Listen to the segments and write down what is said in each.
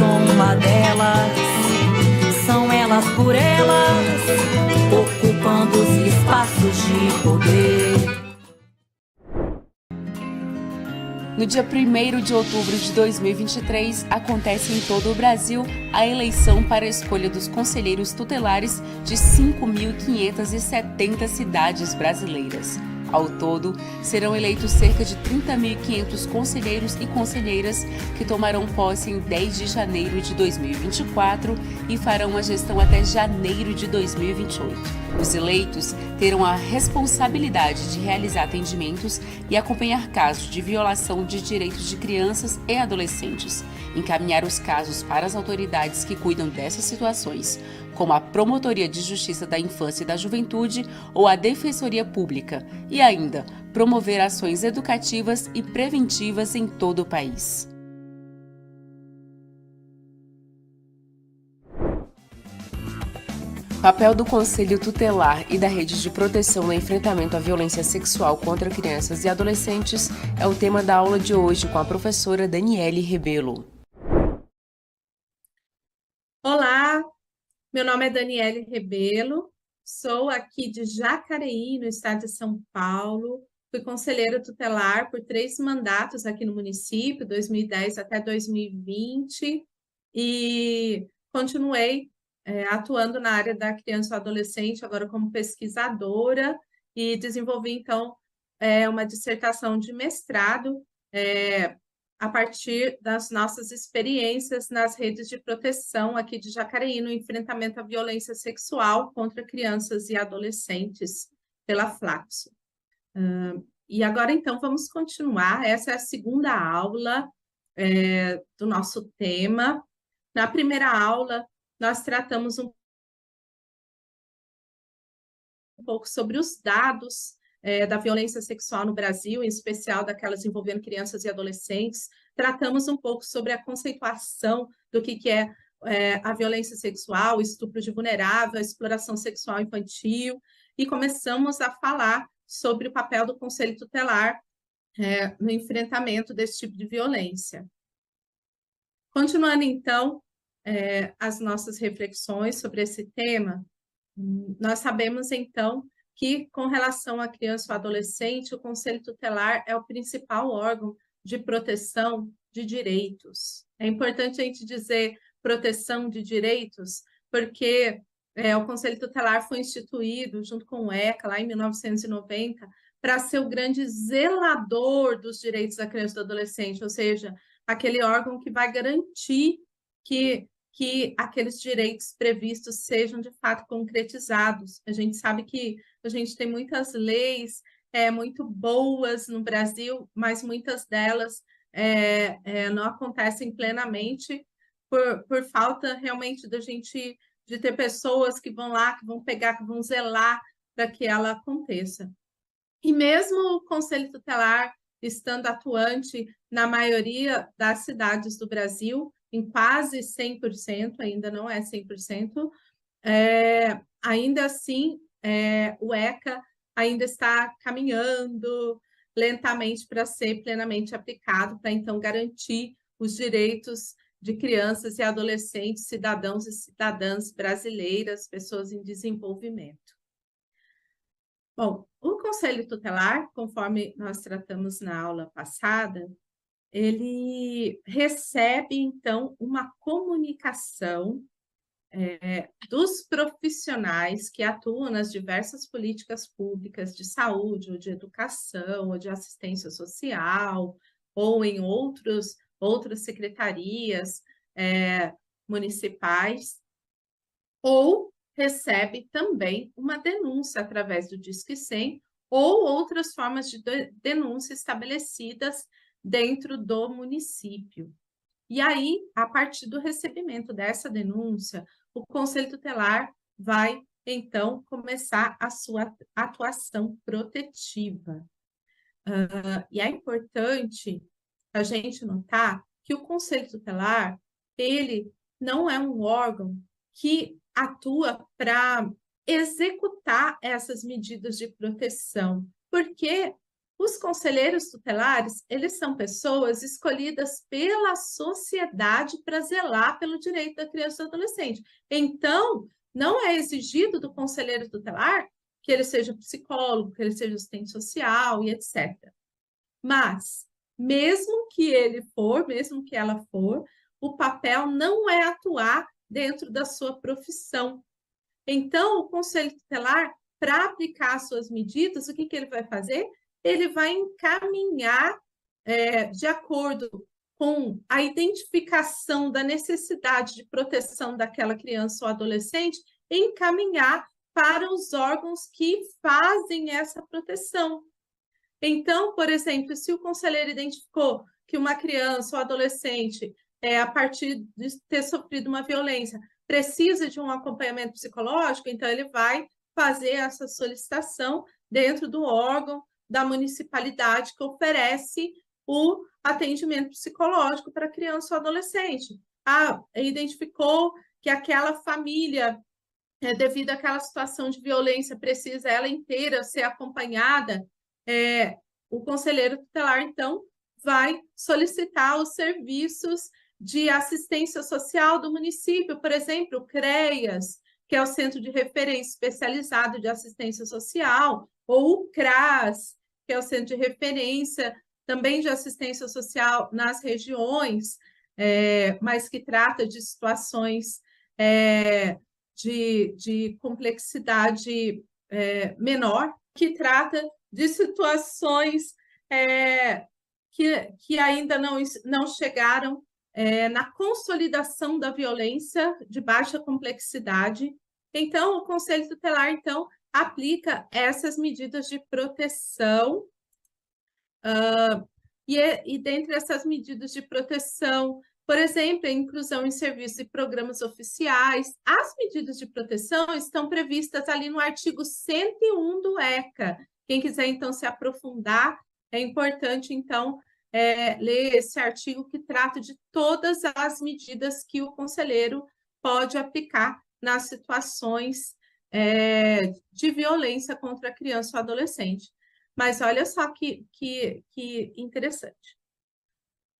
Sou uma delas, são elas por elas, ocupando os espaços de poder. No dia 1 de outubro de 2023, acontece em todo o Brasil a eleição para a escolha dos conselheiros tutelares de 5.570 cidades brasileiras. Ao todo, serão eleitos cerca de 30.500 conselheiros e conselheiras que tomarão posse em 10 de janeiro de 2024 e farão a gestão até janeiro de 2028. Os eleitos terão a responsabilidade de realizar atendimentos e acompanhar casos de violação de direitos de crianças e adolescentes, encaminhar os casos para as autoridades que cuidam dessas situações, como a Promotoria de Justiça da Infância e da Juventude ou a Defensoria Pública, e ainda promover ações educativas e preventivas em todo o país. Papel do Conselho Tutelar e da Rede de Proteção no enfrentamento à violência sexual contra crianças e adolescentes é o tema da aula de hoje com a professora Daniele Rebelo. Meu nome é Daniele Rebelo, sou aqui de Jacareí, no estado de São Paulo. Fui conselheira tutelar por três mandatos aqui no município, 2010 até 2020, e continuei é, atuando na área da criança e adolescente, agora como pesquisadora, e desenvolvi, então, é, uma dissertação de mestrado é, a partir das nossas experiências nas redes de proteção aqui de Jacareí, no enfrentamento à violência sexual contra crianças e adolescentes pela Flaxo. Uh, e agora, então, vamos continuar. Essa é a segunda aula é, do nosso tema. Na primeira aula, nós tratamos um pouco sobre os dados é, da violência sexual no Brasil, em especial daquelas envolvendo crianças e adolescentes. Tratamos um pouco sobre a conceituação do que, que é, é a violência sexual, estupro de vulnerável, exploração sexual infantil, e começamos a falar sobre o papel do Conselho Tutelar é, no enfrentamento desse tipo de violência. Continuando, então, é, as nossas reflexões sobre esse tema, nós sabemos, então, que, com relação à criança ou adolescente, o Conselho Tutelar é o principal órgão de proteção de direitos. É importante a gente dizer proteção de direitos, porque é, o Conselho Tutelar foi instituído junto com o ECA, lá em 1990, para ser o grande zelador dos direitos da criança e do adolescente, ou seja, aquele órgão que vai garantir que que aqueles direitos previstos sejam de fato concretizados. A gente sabe que a gente tem muitas leis é, muito boas no Brasil, mas muitas delas é, é, não acontecem plenamente por, por falta realmente da gente de ter pessoas que vão lá, que vão pegar, que vão zelar para que ela aconteça. E mesmo o Conselho Tutelar estando atuante na maioria das cidades do Brasil, em quase 100%, ainda não é 100%, é, ainda assim, é, o ECA ainda está caminhando lentamente para ser plenamente aplicado, para então garantir os direitos de crianças e adolescentes, cidadãos e cidadãs brasileiras, pessoas em desenvolvimento. Bom, o conselho tutelar, conforme nós tratamos na aula passada, ele recebe, então, uma comunicação é, dos profissionais que atuam nas diversas políticas públicas de saúde, ou de educação, ou de assistência social, ou em outros, outras secretarias é, municipais, ou recebe também uma denúncia através do Disque 100 ou outras formas de denúncia estabelecidas dentro do município. E aí, a partir do recebimento dessa denúncia, o Conselho Tutelar vai, então, começar a sua atuação protetiva. Uh, e é importante a gente notar que o Conselho Tutelar, ele não é um órgão que atua para executar essas medidas de proteção, porque os conselheiros tutelares, eles são pessoas escolhidas pela sociedade para zelar pelo direito da criança e do adolescente. Então, não é exigido do conselheiro tutelar que ele seja psicólogo, que ele seja assistente social e etc. Mas, mesmo que ele for, mesmo que ela for, o papel não é atuar dentro da sua profissão. Então, o conselho tutelar, para aplicar suas medidas, o que, que ele vai fazer? Ele vai encaminhar, é, de acordo com a identificação da necessidade de proteção daquela criança ou adolescente, encaminhar para os órgãos que fazem essa proteção. Então, por exemplo, se o conselheiro identificou que uma criança ou adolescente é, a partir de ter sofrido uma violência, precisa de um acompanhamento psicológico, então ele vai fazer essa solicitação dentro do órgão da municipalidade que oferece o atendimento psicológico para criança ou adolescente. Ah, identificou que aquela família, é, devido àquela situação de violência, precisa ela inteira ser acompanhada, é, o conselheiro tutelar, então, vai solicitar os serviços de assistência social do município, por exemplo, o CREAS, que é o Centro de Referência Especializado de Assistência Social, ou o CRAS, que é o Centro de Referência também de Assistência Social nas regiões, é, mas que trata de situações é, de, de, complexidade é, menor, que trata de situações é, que, que ainda não, não chegaram é, na consolidação da violência de baixa complexidade. Então, o Conselho Tutelar, então, aplica essas medidas de proteção. Uh, e, e dentre essas medidas de proteção, por exemplo, a inclusão em serviços e programas oficiais. As medidas de proteção estão previstas ali no artigo 101 do ECA. Quem quiser, então, se aprofundar, é importante, então, é, ler esse artigo que trata de todas as medidas que o conselheiro pode aplicar nas situações é, de violência contra a criança ou adolescente. Mas olha só que, que, que interessante.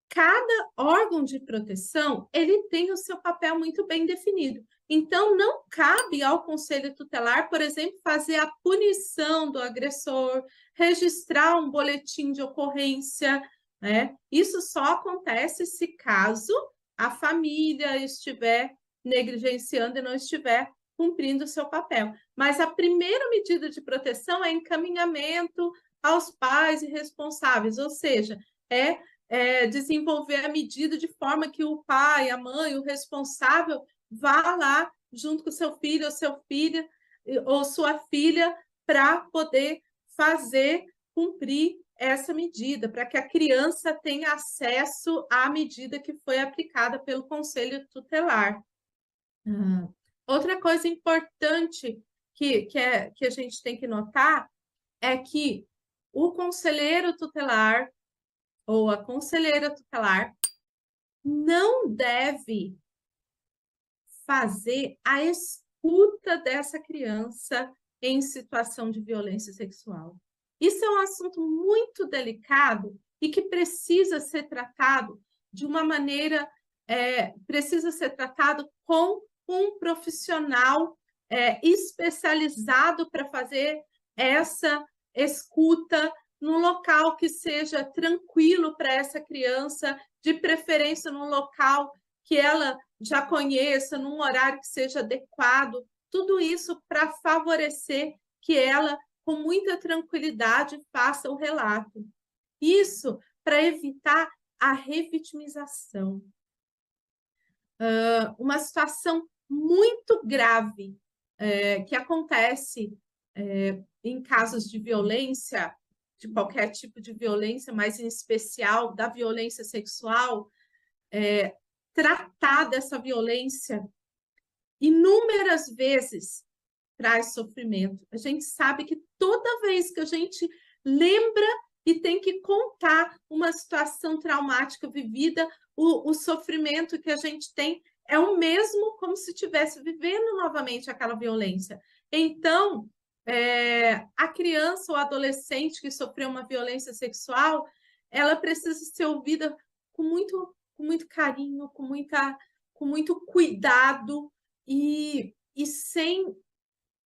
Cada órgão de proteção, ele tem o seu papel muito bem definido. Então, não cabe ao conselho tutelar, por exemplo, fazer a punição do agressor, registrar um boletim de ocorrência, né? Isso só acontece se caso a família estiver negligenciando e não estiver cumprindo o seu papel. Mas a primeira medida de proteção é encaminhamento aos pais e responsáveis, ou seja, é, é desenvolver a medida de forma que o pai, a mãe, o responsável vá lá junto com seu filho ou seu filho ou sua filha para poder fazer cumprir essa medida, para que a criança tenha acesso à medida que foi aplicada pelo Conselho Tutelar. Uhum. Outra coisa importante que, que, é, que a gente tem que notar é que o conselheiro tutelar ou a conselheira tutelar não deve fazer a escuta dessa criança em situação de violência sexual. Isso é um assunto muito delicado e que precisa ser tratado de uma maneira, é, precisa ser tratado com um profissional é, especializado para fazer essa escuta num local que seja tranquilo para essa criança, de preferência num local que ela já conheça, num horário que seja adequado, tudo isso para favorecer que ela, com muita tranquilidade, faça o relato. Isso para evitar a revitimização. Uh, uma situação muito grave é, que acontece é, em casos de violência, de qualquer tipo de violência, mas em especial da violência sexual, é, tratar dessa violência inúmeras vezes traz sofrimento. A gente sabe que toda vez que a gente lembra e tem que contar uma situação traumática vivida, o, o sofrimento que a gente tem é o mesmo como se estivesse vivendo novamente aquela violência. Então, é, a criança ou adolescente que sofreu uma violência sexual, ela precisa ser ouvida com muito, com muito carinho, com, muita, com muito cuidado e, e sem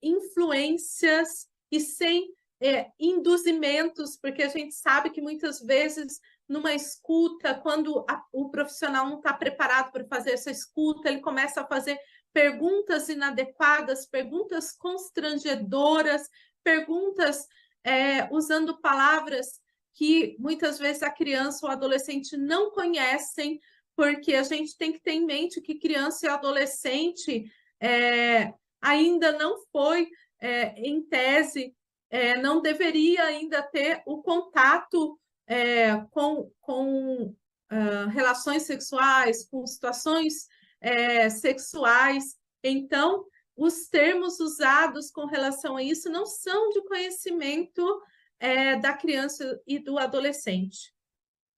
influências e sem é, induzimentos, porque a gente sabe que muitas vezes numa escuta, quando a, o profissional não está preparado para fazer essa escuta, ele começa a fazer perguntas inadequadas, perguntas constrangedoras, perguntas é, usando palavras que muitas vezes a criança ou adolescente não conhecem, porque a gente tem que ter em mente que criança e adolescente é, ainda não foi, é, em tese, é, não deveria ainda ter o contato é, com, com uh, relações sexuais, com situações é, sexuais. Então, os termos usados com relação a isso não são de conhecimento é, da criança e do adolescente.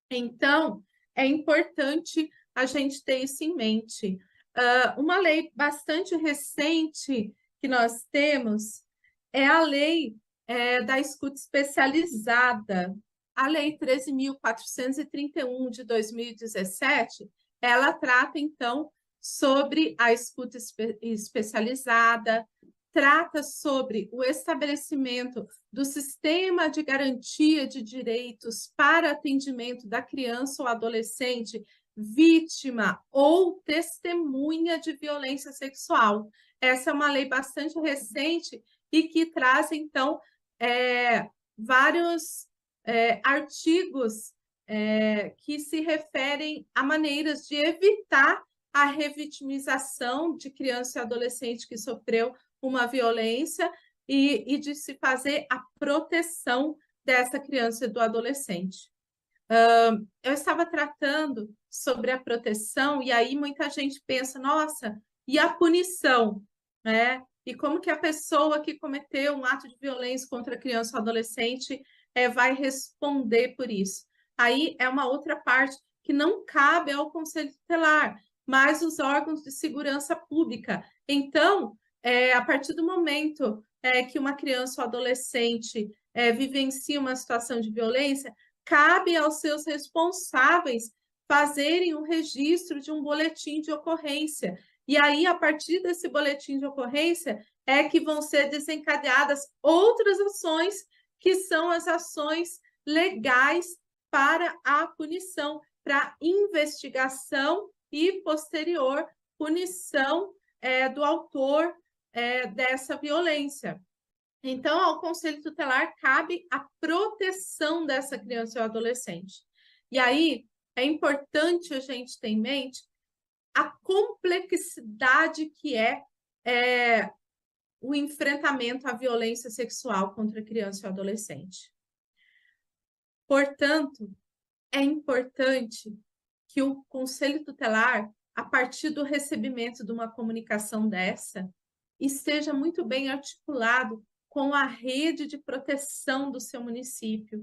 Então, é importante a gente ter isso em mente. Uh, uma lei bastante recente que nós temos é a lei é, da escuta especializada, a Lei 13.431 de 2017, ela trata, então, sobre a escuta espe especializada, trata sobre o estabelecimento do sistema de garantia de direitos para atendimento da criança ou adolescente vítima ou testemunha de violência sexual. Essa é uma lei bastante recente e que traz, então, é, vários é, artigos é, que se referem a maneiras de evitar a revitimização de criança e adolescente que sofreu uma violência e, e de se fazer a proteção dessa criança e do adolescente. Uh, eu estava tratando sobre a proteção, e aí muita gente pensa, nossa, e a punição, né? E como que a pessoa que cometeu um ato de violência contra a criança ou adolescente é, vai responder por isso. Aí é uma outra parte que não cabe ao Conselho Tutelar, mas os órgãos de segurança pública. Então, é, a partir do momento é, que uma criança ou adolescente é, vivencia uma situação de violência, cabe aos seus responsáveis fazerem um registro de um boletim de ocorrência. E aí, a partir desse boletim de ocorrência, é que vão ser desencadeadas outras ações que são as ações legais para a punição, para investigação e posterior punição é, do autor é, dessa violência. Então, ao Conselho Tutelar cabe a proteção dessa criança ou adolescente. E aí é importante a gente ter em mente a complexidade que é, é o enfrentamento à violência sexual contra criança e adolescente. Portanto, é importante que o conselho tutelar, a partir do recebimento de uma comunicação dessa, esteja muito bem articulado com a rede de proteção do seu município.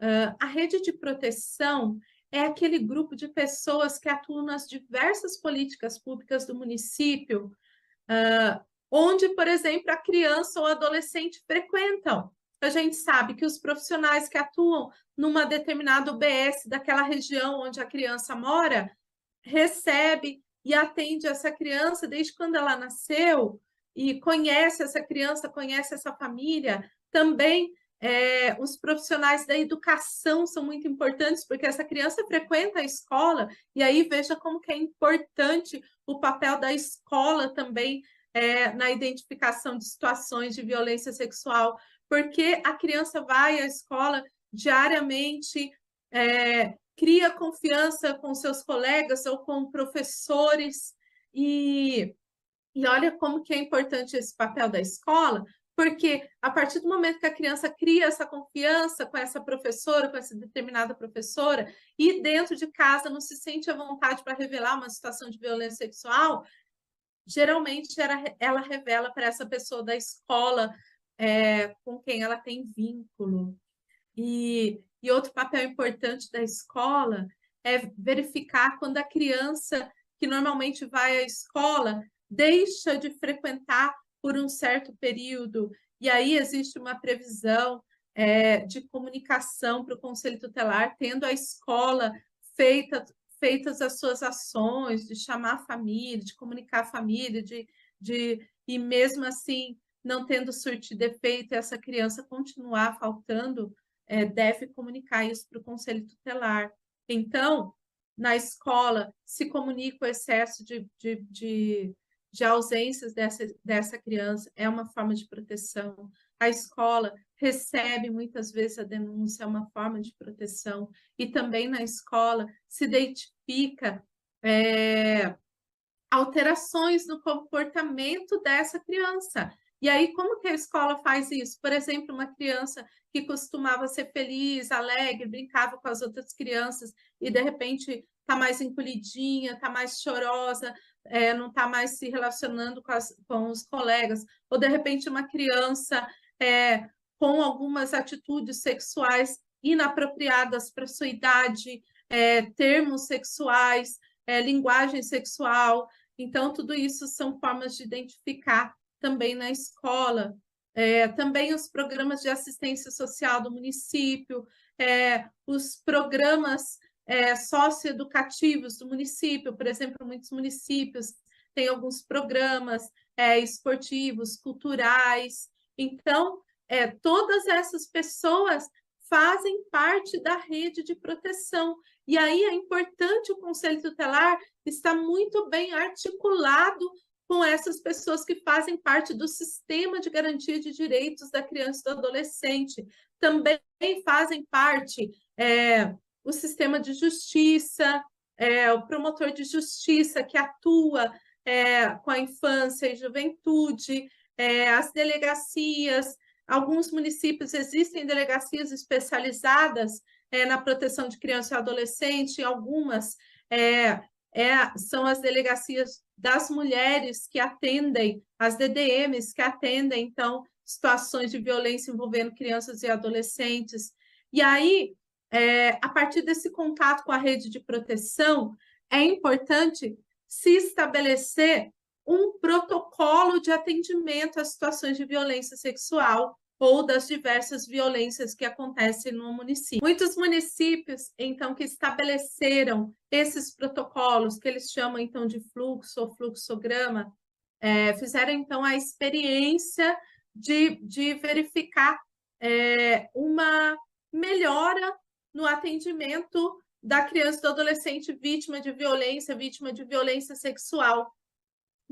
Uh, a rede de proteção é aquele grupo de pessoas que atuam nas diversas políticas públicas do município, uh, onde, por exemplo, a criança ou adolescente frequentam. A gente sabe que os profissionais que atuam numa determinada UBS daquela região onde a criança mora, recebe e atende essa criança desde quando ela nasceu e conhece essa criança, conhece essa família, Também é, os profissionais da educação são muito importantes, porque essa criança frequenta a escola, e aí veja como que é importante o papel da escola também é, na identificação de situações de violência sexual, porque a criança vai à escola diariamente, é, cria confiança com seus colegas ou com professores, e, e olha como que é importante esse papel da escola, porque a partir do momento que a criança cria essa confiança com essa professora, com essa determinada professora, e dentro de casa não se sente à vontade para revelar uma situação de violência sexual, geralmente ela, ela revela para essa pessoa da escola é, com quem ela tem vínculo. E, e outro papel importante da escola é verificar quando a criança que normalmente vai à escola deixa de frequentar por um certo período, e aí existe uma previsão é, de comunicação para o Conselho Tutelar, tendo a escola feita, feitas as suas ações, de chamar a família, de comunicar a família, de, de e mesmo assim, não tendo surtido efeito, essa criança continuar faltando, é, deve comunicar isso para o Conselho Tutelar. Então, na escola, se comunica o excesso de, de, de de ausências dessa, dessa criança é uma forma de proteção. A escola recebe muitas vezes a denúncia, é uma forma de proteção. E também na escola se identifica é, alterações no comportamento dessa criança. E aí, como que a escola faz isso? Por exemplo, uma criança que costumava ser feliz, alegre, brincava com as outras crianças e de repente está mais encolhidinha, está mais chorosa, é, não está mais se relacionando com, as, com, os colegas, ou de repente uma criança é, com algumas atitudes sexuais inapropriadas para sua idade, é, termos sexuais, é, linguagem sexual. Então, tudo isso são formas de identificar também na escola. É, também os programas de assistência social do município, é, os programas é, socioeducativos do município, por exemplo, muitos municípios têm alguns programas é, esportivos, culturais. Então, é, todas essas pessoas fazem parte da rede de proteção. E aí é importante o Conselho Tutelar estar muito bem articulado com essas pessoas que fazem parte do sistema de garantia de direitos da criança e do adolescente. Também fazem parte é, o sistema de justiça, é, o promotor de justiça que atua é, com a infância e juventude, é, as delegacias, alguns municípios existem delegacias especializadas é, na proteção de criança e adolescente, algumas é, é, são as delegacias das mulheres que atendem, as DDMs que atendem, então, situações de violência envolvendo crianças e adolescentes. E aí, é, a partir desse contato com a rede de proteção, é importante se estabelecer um protocolo de atendimento às situações de violência sexual ou das diversas violências que acontecem no município. Muitos municípios, então, que estabeleceram esses protocolos, que eles chamam, então, de fluxo ou fluxograma, é, fizeram, então, a experiência de, de verificar é, uma melhora no atendimento da criança e do adolescente vítima de violência, vítima de violência sexual.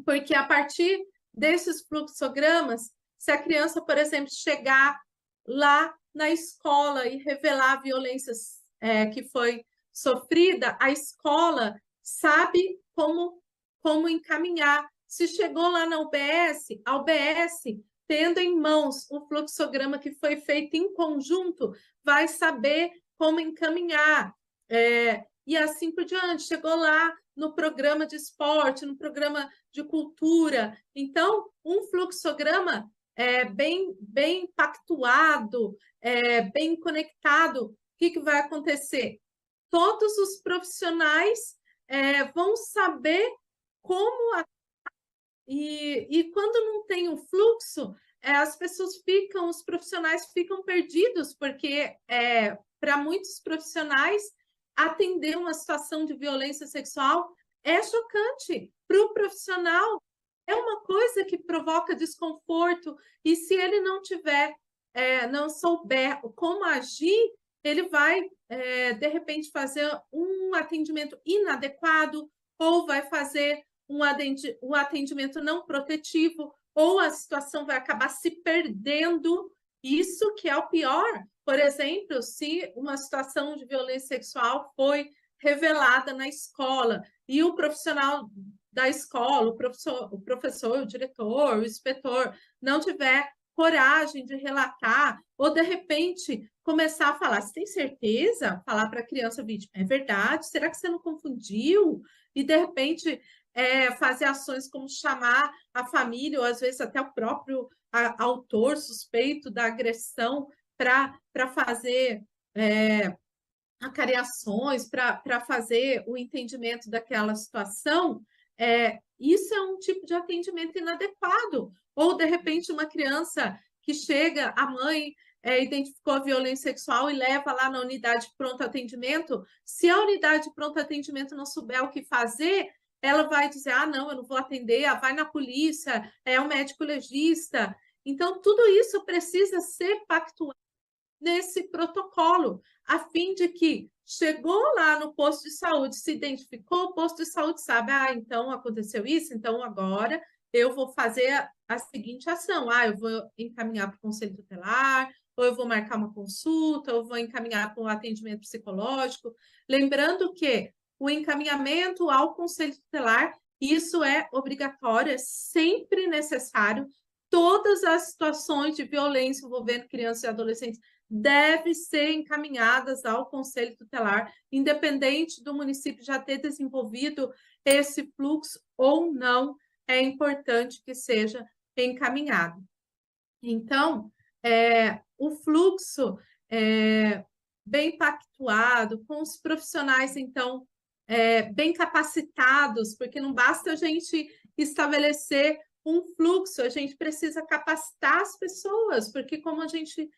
Porque a partir desses fluxogramas, se a criança, por exemplo, chegar lá na escola e revelar a violência é, que foi sofrida, a escola sabe como, como encaminhar. Se chegou lá na UBS, a UBS, tendo em mãos o fluxograma que foi feito em conjunto, vai saber como encaminhar, é, e assim por diante. Chegou lá no programa de esporte, no programa de cultura. Então, um fluxograma é, bem, bem pactuado, é, bem conectado, o que, que vai acontecer? Todos os profissionais é, vão saber como. E, e quando não tem um fluxo, é, as pessoas ficam, os profissionais ficam perdidos, porque é, para muitos profissionais, atender uma situação de violência sexual é chocante. Para o profissional, é uma coisa que provoca desconforto, e se ele não tiver é, não souber como agir, ele vai, é, de repente, fazer um atendimento inadequado ou vai fazer um atendimento não protetivo, ou a situação vai acabar se perdendo. Isso que é o pior. Por exemplo, se uma situação de violência sexual foi revelada na escola e o profissional da escola, o professor, o professor, o diretor, o inspetor não tiver coragem de relatar ou de repente começar a falar, você tem certeza? Falar para a criança vítima, é verdade? Será que você não confundiu? E de repente é, fazer ações como chamar a família, ou às vezes até o próprio a, autor suspeito da agressão para fazer é, acariações, para fazer o entendimento daquela situação, é, isso é um tipo de atendimento inadequado. Ou, de repente, uma criança que chega, a mãe é, identificou a violência sexual e leva lá na unidade de pronto atendimento. Se a unidade de pronto atendimento não souber o que fazer, ela vai dizer: ah, não, eu não vou atender, ah, vai na polícia, é um médico legista. Então, tudo isso precisa ser pactuado nesse protocolo, a fim de que chegou lá no posto de saúde, se identificou, o posto de saúde sabe, ah, então aconteceu isso, então agora eu vou fazer a, a seguinte ação, ah, eu vou encaminhar para o conselho tutelar, ou eu vou marcar uma consulta, ou vou encaminhar para um atendimento psicológico. Lembrando que o encaminhamento ao conselho tutelar, isso é obrigatório, é sempre necessário. Todas as situações de violência envolvendo crianças e adolescentes devem ser encaminhadas ao conselho tutelar, independente do município já ter desenvolvido esse fluxo ou não, é importante que seja encaminhado. Então, é, o fluxo é, bem pactuado, com os profissionais, então, é, bem capacitados, porque não basta a gente estabelecer um fluxo, a gente precisa capacitar as pessoas, porque como a gente,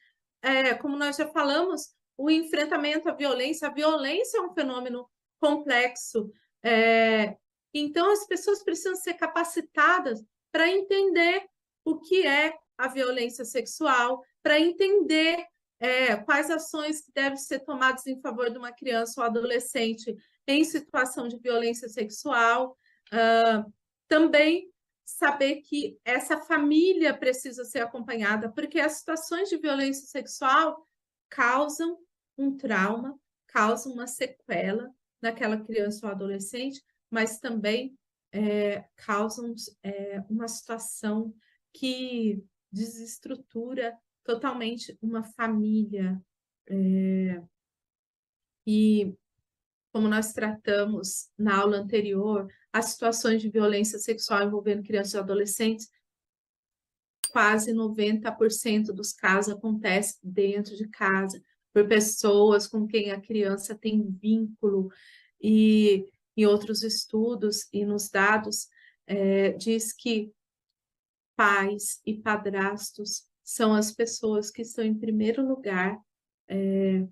é, como nós já falamos, o enfrentamento à violência, a violência é um fenômeno complexo. É, então as pessoas precisam ser capacitadas para entender o que é a violência sexual, para entender é, quais ações devem ser tomadas em favor de uma criança ou adolescente em situação de violência sexual. Uh, também saber que essa família precisa ser acompanhada, porque as situações de violência sexual causam um trauma, causam uma sequela naquela criança ou adolescente, mas também é, causam é, uma situação que desestrutura totalmente uma família. É, e como nós tratamos na aula anterior, as situações de violência sexual envolvendo crianças e adolescentes, quase 90% dos casos acontece dentro de casa, por pessoas com quem a criança tem vínculo. E em outros estudos e nos dados, é, diz que pais e padrastos são as pessoas que estão em primeiro lugar é,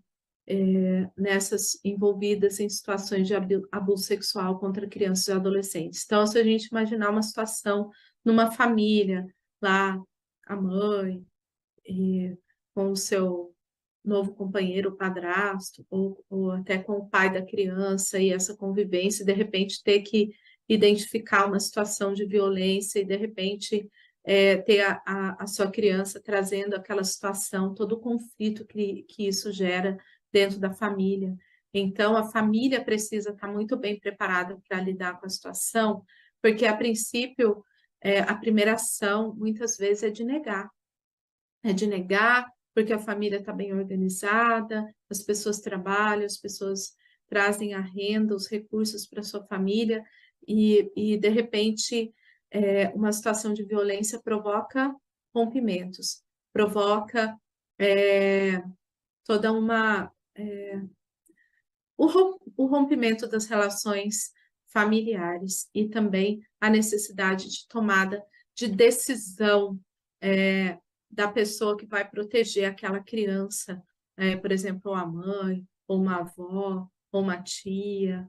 é, nessas envolvidas em situações de abuso sexual contra crianças e adolescentes. Então, se a gente imaginar uma situação numa família, lá a mãe e, com o seu novo companheiro, padrasto, ou, ou até com o pai da criança e essa convivência, de repente ter que identificar uma situação de violência e de repente é, ter a, a, a, sua criança trazendo aquela situação, todo o conflito que, que isso gera dentro da família. Então, a família precisa estar muito bem preparada para lidar com a situação, porque, a princípio, é, a primeira ação, muitas vezes, é de negar. É de negar, porque a família está bem organizada, as pessoas trabalham, as pessoas trazem a renda, os recursos para sua família, e, e de repente, é, uma situação de violência provoca rompimentos, provoca é, toda uma é, o rompimento das relações familiares e também a necessidade de tomada de decisão é, da pessoa que vai proteger aquela criança, é, por exemplo, a mãe, ou uma avó, ou uma tia.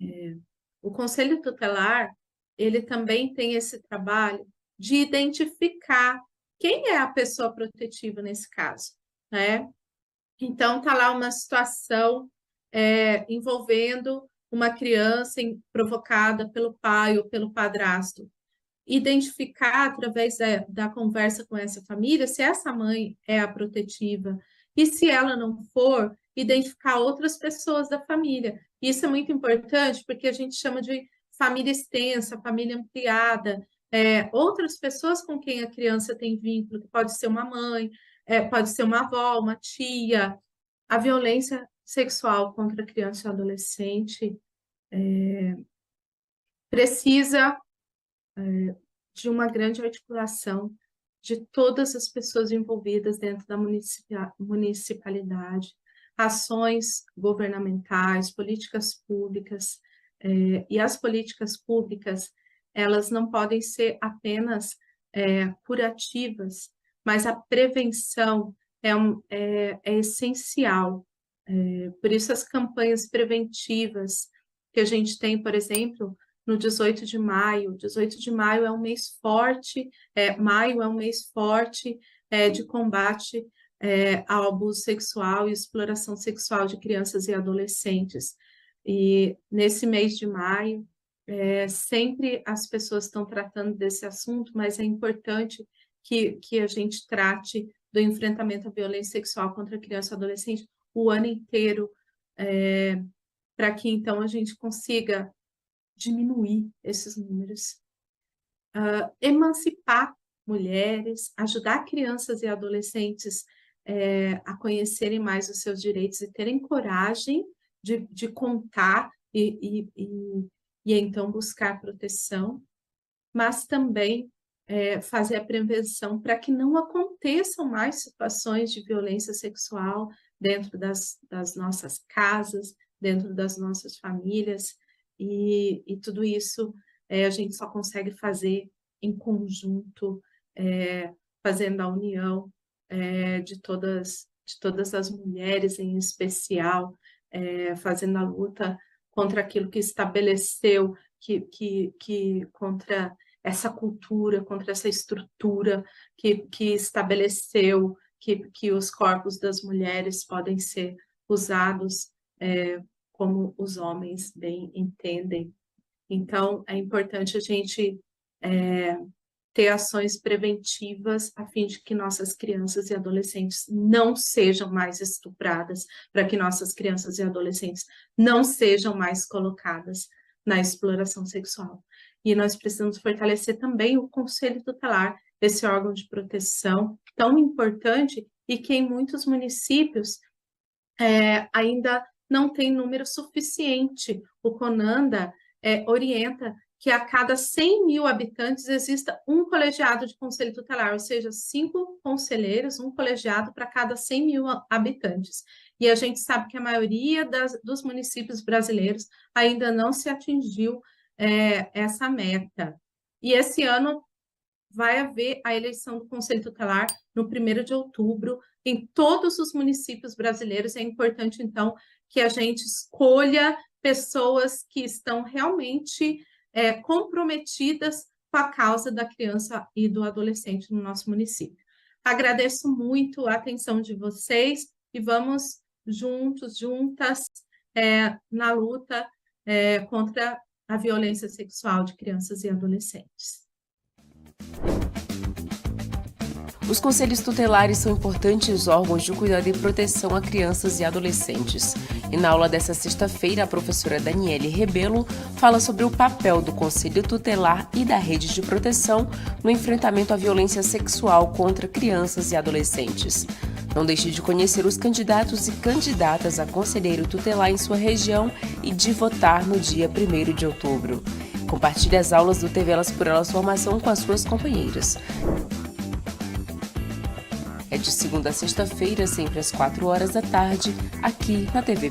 É. O conselho tutelar ele também tem esse trabalho de identificar quem é a pessoa protetiva nesse caso, né? Então, está lá uma situação é, envolvendo uma criança em, provocada pelo pai ou pelo padrasto. Identificar através da, da conversa com essa família se essa mãe é a protetiva. E se ela não for, identificar outras pessoas da família. Isso é muito importante porque a gente chama de família extensa, família ampliada, é, outras pessoas com quem a criança tem vínculo, que pode ser uma mãe, é, pode ser uma avó, uma tia. A violência sexual contra criança e adolescente é, precisa é, de uma grande articulação de todas as pessoas envolvidas dentro da municipalidade, ações governamentais, políticas públicas, é, e as políticas públicas, elas não podem ser apenas é, curativas, mas a prevenção é, um, é, é essencial. É, por isso, as campanhas preventivas que a gente tem, por exemplo, no 18 de maio. 18 de maio é um mês forte, é, maio é um mês forte é, de combate é, ao abuso sexual e exploração sexual de crianças e adolescentes. E nesse mês de maio, é, sempre as pessoas estão tratando desse assunto, mas é importante que, que a gente trate do enfrentamento à violência sexual contra criança e adolescente o ano inteiro, é, para que então a gente consiga diminuir esses números. Uh, emancipar mulheres, ajudar crianças e adolescentes é, a conhecerem mais os seus direitos e terem coragem de, de contar e, e, e, e, então buscar proteção, mas também é, fazer a prevenção para que não aconteçam mais situações de violência sexual dentro das, das nossas casas, dentro das nossas famílias, e, e tudo isso é, a gente só consegue fazer em conjunto, é, fazendo a união é, de, todas, de todas as mulheres em especial, é, fazendo a luta contra aquilo que estabeleceu, que, que, que contra essa cultura, contra essa estrutura que, que estabeleceu que, que os corpos das mulheres podem ser usados é, como os homens bem entendem. Então, é importante a gente é, ter ações preventivas a fim de que nossas crianças e adolescentes não sejam mais estupradas, para que nossas crianças e adolescentes não sejam mais colocadas na exploração sexual. E nós precisamos fortalecer também o Conselho Tutelar, esse órgão de proteção tão importante e que em muitos municípios é, ainda não tem número suficiente. O CONANDA é, orienta que a cada 100 mil habitantes exista um colegiado de conselho tutelar, ou seja, cinco conselheiros, um colegiado para cada 100 mil habitantes. E a gente sabe que a maioria das, dos municípios brasileiros ainda não se atingiu é, essa meta. E esse ano vai haver a eleição do Conselho Tutelar no 1 de outubro em todos os municípios brasileiros. É importante, então, que a gente escolha pessoas que estão realmente é, comprometidas com a causa da criança e do adolescente no nosso município. Agradeço muito a atenção de vocês e vamos juntos, juntas, é, na luta é, contra a violência sexual de crianças e adolescentes. Os conselhos tutelares são importantes órgãos de cuidado e proteção a crianças e adolescentes. E na aula dessa sexta-feira, a professora Daniele Rebelo fala sobre o papel do Conselho Tutelar e da rede de proteção no enfrentamento à violência sexual contra crianças e adolescentes. Não deixe de conhecer os candidatos e candidatas a conselheiro tutelar em sua região e de votar no dia 1 de outubro. Compartilhe as aulas do TV Elas por Elas Formação com as suas companheiras. É de segunda a sexta-feira, sempre às 4 horas da tarde, aqui na TV